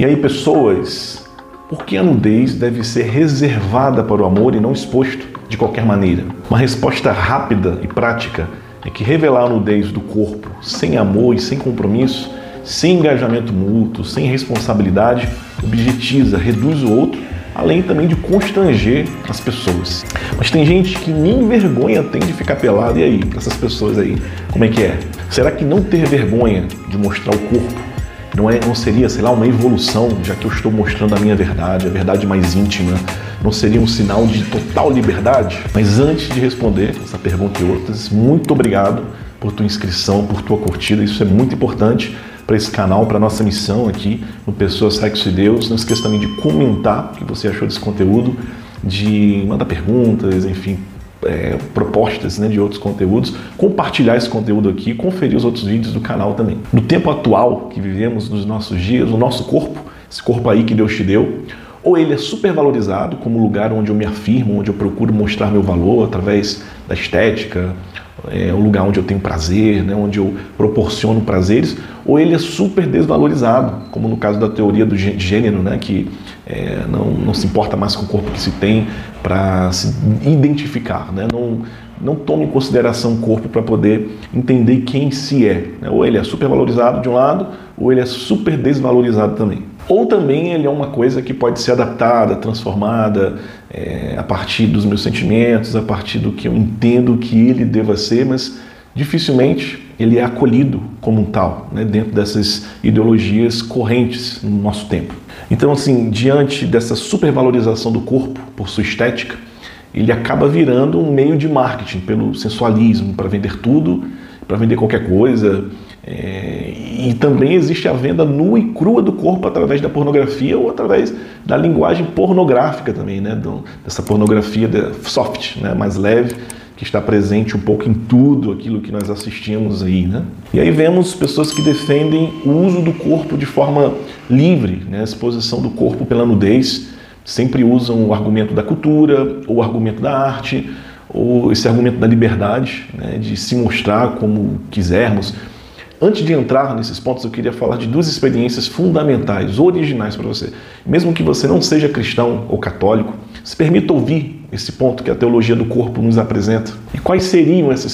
E aí, pessoas, por que a nudez deve ser reservada para o amor e não exposto de qualquer maneira? Uma resposta rápida e prática é que revelar a nudez do corpo sem amor e sem compromisso, sem engajamento mútuo, sem responsabilidade, objetiza, reduz o outro, além também de constranger as pessoas. Mas tem gente que nem vergonha tem de ficar pelado, e aí, essas pessoas aí, como é que é? Será que não ter vergonha de mostrar o corpo não, é, não seria, sei lá, uma evolução, já que eu estou mostrando a minha verdade, a verdade mais íntima? Não seria um sinal de total liberdade? Mas antes de responder essa pergunta e outras, muito obrigado por tua inscrição, por tua curtida, isso é muito importante para esse canal, para nossa missão aqui no Pessoas, Sexo e Deus. Não esqueça também de comentar o que você achou desse conteúdo, de mandar perguntas, enfim, é, propostas né, de outros conteúdos, compartilhar esse conteúdo aqui, conferir os outros vídeos do canal também. No tempo atual que vivemos, nos nossos dias, o nosso corpo, esse corpo aí que Deus te deu, ou ele é supervalorizado como lugar onde eu me afirmo, onde eu procuro mostrar meu valor através da estética, é um lugar onde eu tenho prazer, né, onde eu proporciono prazeres, ou ele é super desvalorizado, como no caso da teoria do gênero, né, que é, não, não se importa mais com o corpo que se tem para se identificar, né, não, não toma em consideração o corpo para poder entender quem se é. Né, ou ele é super valorizado de um lado, ou ele é super desvalorizado também. Ou também ele é uma coisa que pode ser adaptada, transformada é, a partir dos meus sentimentos, a partir do que eu entendo que ele deva ser, mas dificilmente ele é acolhido como um tal, né, dentro dessas ideologias correntes no nosso tempo. Então, assim, diante dessa supervalorização do corpo por sua estética, ele acaba virando um meio de marketing pelo sensualismo, para vender tudo, para vender qualquer coisa, é, e também existe a venda nua e crua do corpo através da pornografia ou através da linguagem pornográfica também, né? Do, dessa pornografia soft, né? mais leve, que está presente um pouco em tudo aquilo que nós assistimos aí. Né? E aí vemos pessoas que defendem o uso do corpo de forma livre, né? a exposição do corpo pela nudez, sempre usam o argumento da cultura ou o argumento da arte ou esse argumento da liberdade, né? de se mostrar como quisermos Antes de entrar nesses pontos, eu queria falar de duas experiências fundamentais, originais para você. Mesmo que você não seja cristão ou católico, se permita ouvir esse ponto que a teologia do corpo nos apresenta. E quais seriam essas,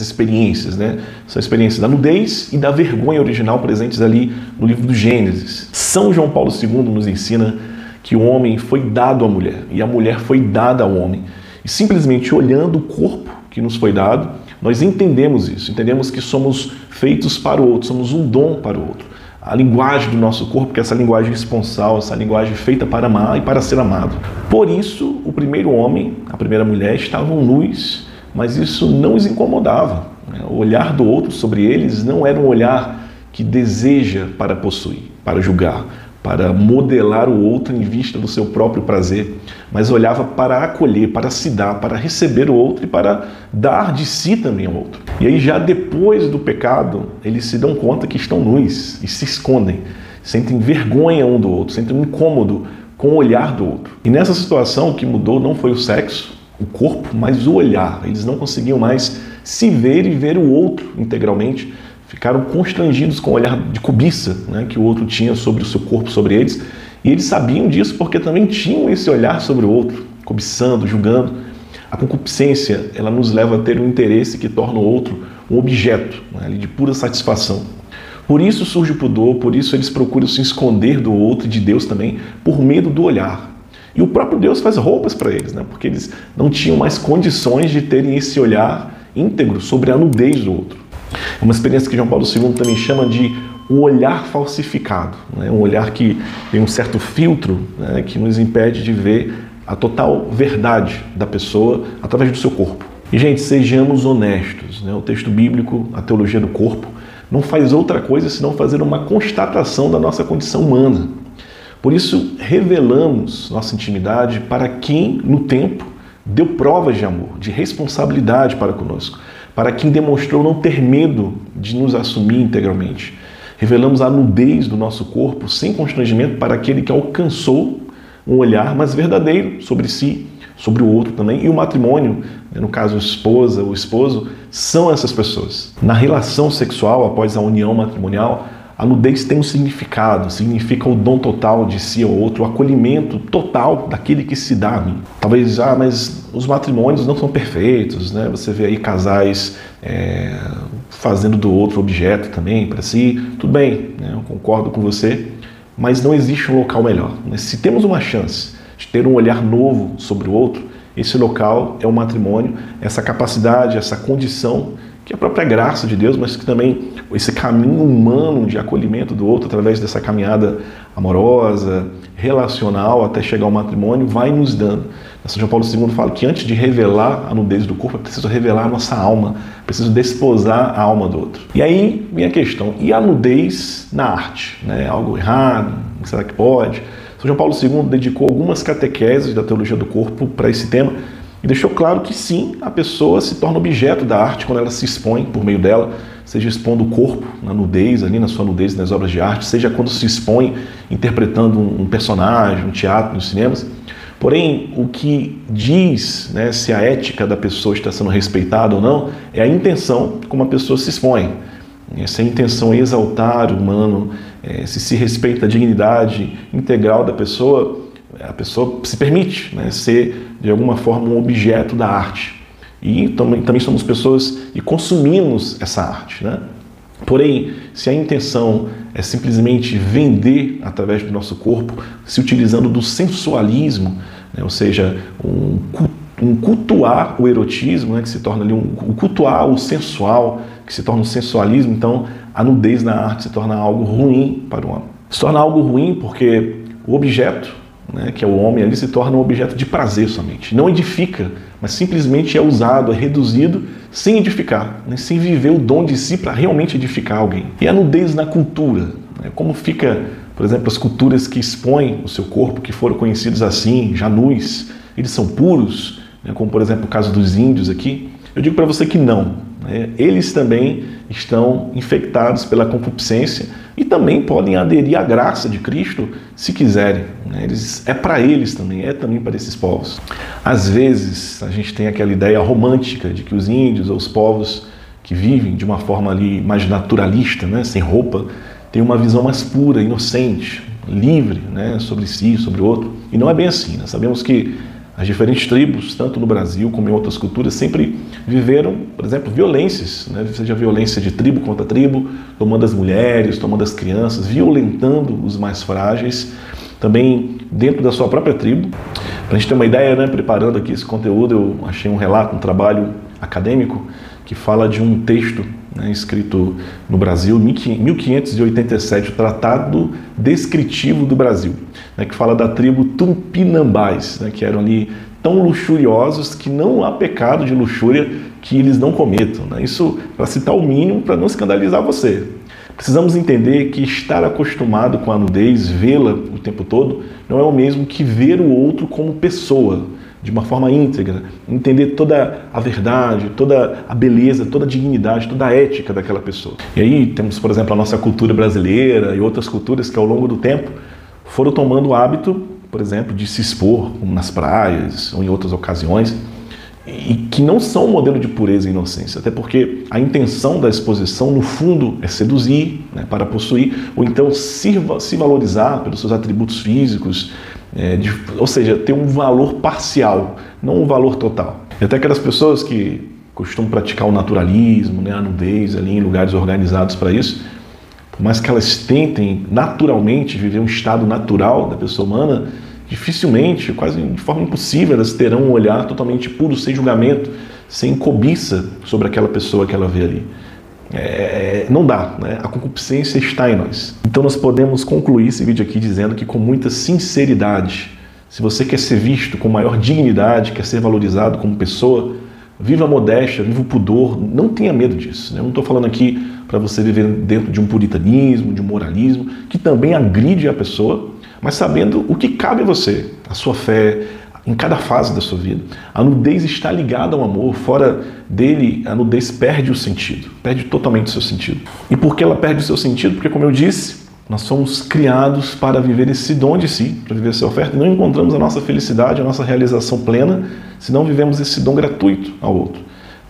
experiências? Né? São experiências da nudez e da vergonha original presentes ali no livro do Gênesis. São João Paulo II nos ensina que o homem foi dado à mulher e a mulher foi dada ao homem. E simplesmente olhando o corpo que nos foi dado, nós entendemos isso, entendemos que somos feitos para o outro, somos um dom para o outro. A linguagem do nosso corpo, que é essa linguagem esponsal, essa linguagem feita para amar e para ser amado. Por isso, o primeiro homem, a primeira mulher estavam nus, mas isso não os incomodava. Né? O olhar do outro sobre eles não era um olhar que deseja para possuir, para julgar, para modelar o outro em vista do seu próprio prazer, mas olhava para acolher, para se dar, para receber o outro e para dar de si também ao outro. E aí, já depois do pecado, eles se dão conta que estão nus e se escondem, sentem vergonha um do outro, sentem um incômodo com o olhar do outro. E nessa situação, o que mudou não foi o sexo, o corpo, mas o olhar. Eles não conseguiam mais se ver e ver o outro integralmente ficaram constrangidos com o olhar de cobiça né, que o outro tinha sobre o seu corpo, sobre eles. E eles sabiam disso porque também tinham esse olhar sobre o outro, cobiçando, julgando. A concupiscência ela nos leva a ter um interesse que torna o outro um objeto né, de pura satisfação. Por isso surge o pudor, por isso eles procuram se esconder do outro e de Deus também, por medo do olhar. E o próprio Deus faz roupas para eles, né, porque eles não tinham mais condições de terem esse olhar íntegro sobre a nudez do outro. Uma experiência que João Paulo II também chama de um olhar falsificado, né? um olhar que tem um certo filtro né? que nos impede de ver a total verdade da pessoa através do seu corpo. E, gente, sejamos honestos. Né? O texto bíblico, a teologia do corpo, não faz outra coisa senão fazer uma constatação da nossa condição humana. Por isso, revelamos nossa intimidade para quem, no tempo, deu provas de amor, de responsabilidade para conosco para quem demonstrou não ter medo de nos assumir integralmente. Revelamos a nudez do nosso corpo sem constrangimento para aquele que alcançou um olhar mais verdadeiro sobre si, sobre o outro também. E o matrimônio, né, no caso a esposa, o esposo, são essas pessoas. Na relação sexual, após a união matrimonial, A nudez tem um significado, significa o dom total de si ao outro, o acolhimento total daquele que se dá a mim. Talvez, ah, mas os matrimônios não são perfeitos, né? Você vê aí casais é, fazendo do outro objeto também para si. Tudo bem, né? eu concordo com você, mas não existe um local melhor. Né? Se temos uma chance de ter um olhar novo sobre o outro, esse local é o matrimônio, essa capacidade, essa condição que é a própria graça de Deus, mas que também esse caminho humano de acolhimento do outro através dessa caminhada amorosa, relacional até chegar ao matrimônio, vai nos dando. São João Paulo II fala que antes de revelar a nudez do corpo, é preciso revelar a nossa alma, é preciso desposar a alma do outro. E aí vem a questão: e a nudez na arte? Né? Algo errado? Será que pode? São João Paulo II dedicou algumas catequeses da teologia do corpo para esse tema e deixou claro que sim, a pessoa se torna objeto da arte quando ela se expõe por meio dela, seja expondo o corpo na nudez, ali na sua nudez nas obras de arte, seja quando se expõe interpretando um personagem, um teatro nos cinemas. Porém, o que diz né, se a ética da pessoa está sendo respeitada ou não é a intenção como a pessoa se expõe. Se a intenção é exaltar o humano, é, se se respeita a dignidade integral da pessoa, a pessoa se permite né, ser de alguma forma um objeto da arte. E também, também somos pessoas e consumimos essa arte. Né? Porém, se a intenção é simplesmente vender através do nosso corpo, se utilizando do sensualismo, né? ou seja, um, um, cultuar o erotismo, né? que se torna ali um, um cultuar o sensual, que se torna um sensualismo, então a nudez na arte se torna algo ruim para o homem. Se torna algo ruim porque o objeto né, que é o homem, ali se torna um objeto de prazer somente. Não edifica, mas simplesmente é usado, é reduzido sem edificar, né, sem viver o dom de si para realmente edificar alguém. E a nudez na cultura, né, como fica, por exemplo, as culturas que expõem o seu corpo, que foram conhecidos assim, já nus, eles são puros, né, como por exemplo o caso dos índios aqui. Eu digo para você que não. Né, eles também estão infectados pela concupiscência e também podem aderir à graça de Cristo se quiserem. Né? Eles, é para eles também, é também para esses povos. Às vezes a gente tem aquela ideia romântica de que os índios ou os povos que vivem de uma forma ali mais naturalista, né? sem roupa, têm uma visão mais pura, inocente, livre né? sobre si, sobre o outro. E não é bem assim. Nós sabemos que as diferentes tribos, tanto no Brasil como em outras culturas, sempre viveram, por exemplo, violências, né? seja violência de tribo contra tribo, tomando as mulheres, tomando as crianças, violentando os mais frágeis, também dentro da sua própria tribo. Para a gente ter uma ideia, né, preparando aqui esse conteúdo, eu achei um relato, um trabalho acadêmico que fala de um texto né, escrito no Brasil, 1587, o Tratado Descritivo do Brasil, né, que fala da tribo Tupinambás, né, que eram ali tão luxuriosos que não há pecado de luxúria que eles não cometam. Né? Isso para citar o mínimo, para não escandalizar você. Precisamos entender que estar acostumado com a nudez, vê-la o tempo todo, não é o mesmo que ver o outro como pessoa de uma forma íntegra, entender toda a verdade, toda a beleza, toda a dignidade, toda a ética daquela pessoa. E aí temos, por exemplo, a nossa cultura brasileira e outras culturas que ao longo do tempo foram tomando o hábito, por exemplo, de se expor nas praias ou em outras ocasiões, e que não são um modelo de pureza e inocência, até porque a intenção da exposição, no fundo, é seduzir, né, para possuir, ou então se, se valorizar pelos seus atributos físicos, é, de, ou seja, ter um valor parcial, não um valor total. E até aquelas pessoas que costumam praticar o naturalismo, né, a nudez ali em lugares organizados para isso, por mais que elas tentem naturalmente viver um estado natural da pessoa humana, dificilmente, quase de forma impossível, elas terão um olhar totalmente puro, sem julgamento, sem cobiça sobre aquela pessoa que ela vê ali. É, não dá, né? a concupiscência está em nós. Então nós podemos concluir esse vídeo aqui dizendo que com muita sinceridade, se você quer ser visto com maior dignidade, quer ser valorizado como pessoa, viva a modéstia, viva o pudor, não tenha medo disso. Né? Eu não estou falando aqui para você viver dentro de um puritanismo, de um moralismo, que também agride a pessoa, mas sabendo o que cabe a você, a sua fé, em cada fase da sua vida. A nudez está ligada ao amor, fora dele, a nudez perde o sentido, perde totalmente o seu sentido. E por que ela perde o seu sentido? Porque, como eu disse, nós somos criados para viver esse dom de si, para viver essa oferta, e não encontramos a nossa felicidade, a nossa realização plena, se não vivemos esse dom gratuito ao outro.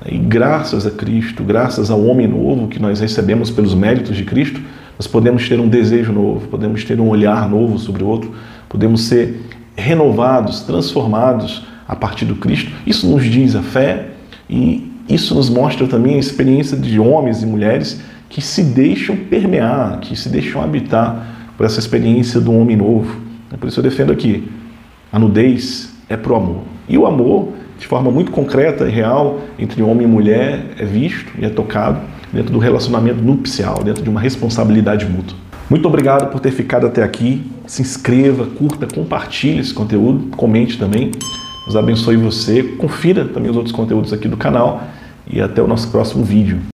E graças a Cristo, graças ao homem novo que nós recebemos pelos méritos de Cristo, nós podemos ter um desejo novo, podemos ter um olhar novo sobre o outro, podemos ser renovados, transformados a partir do Cristo. Isso nos diz a fé e isso nos mostra também a experiência de homens e mulheres que se deixam permear, que se deixam habitar por essa experiência do homem novo. É por isso eu defendo aqui, a nudez é pro amor. E o amor, de forma muito concreta e real, entre homem e mulher, é visto e é tocado dentro do relacionamento nupcial, dentro de uma responsabilidade mútua. Muito obrigado por ter ficado até aqui. Se inscreva, curta, compartilhe esse conteúdo, comente também. Deus abençoe você. Confira também os outros conteúdos aqui do canal e até o nosso próximo vídeo.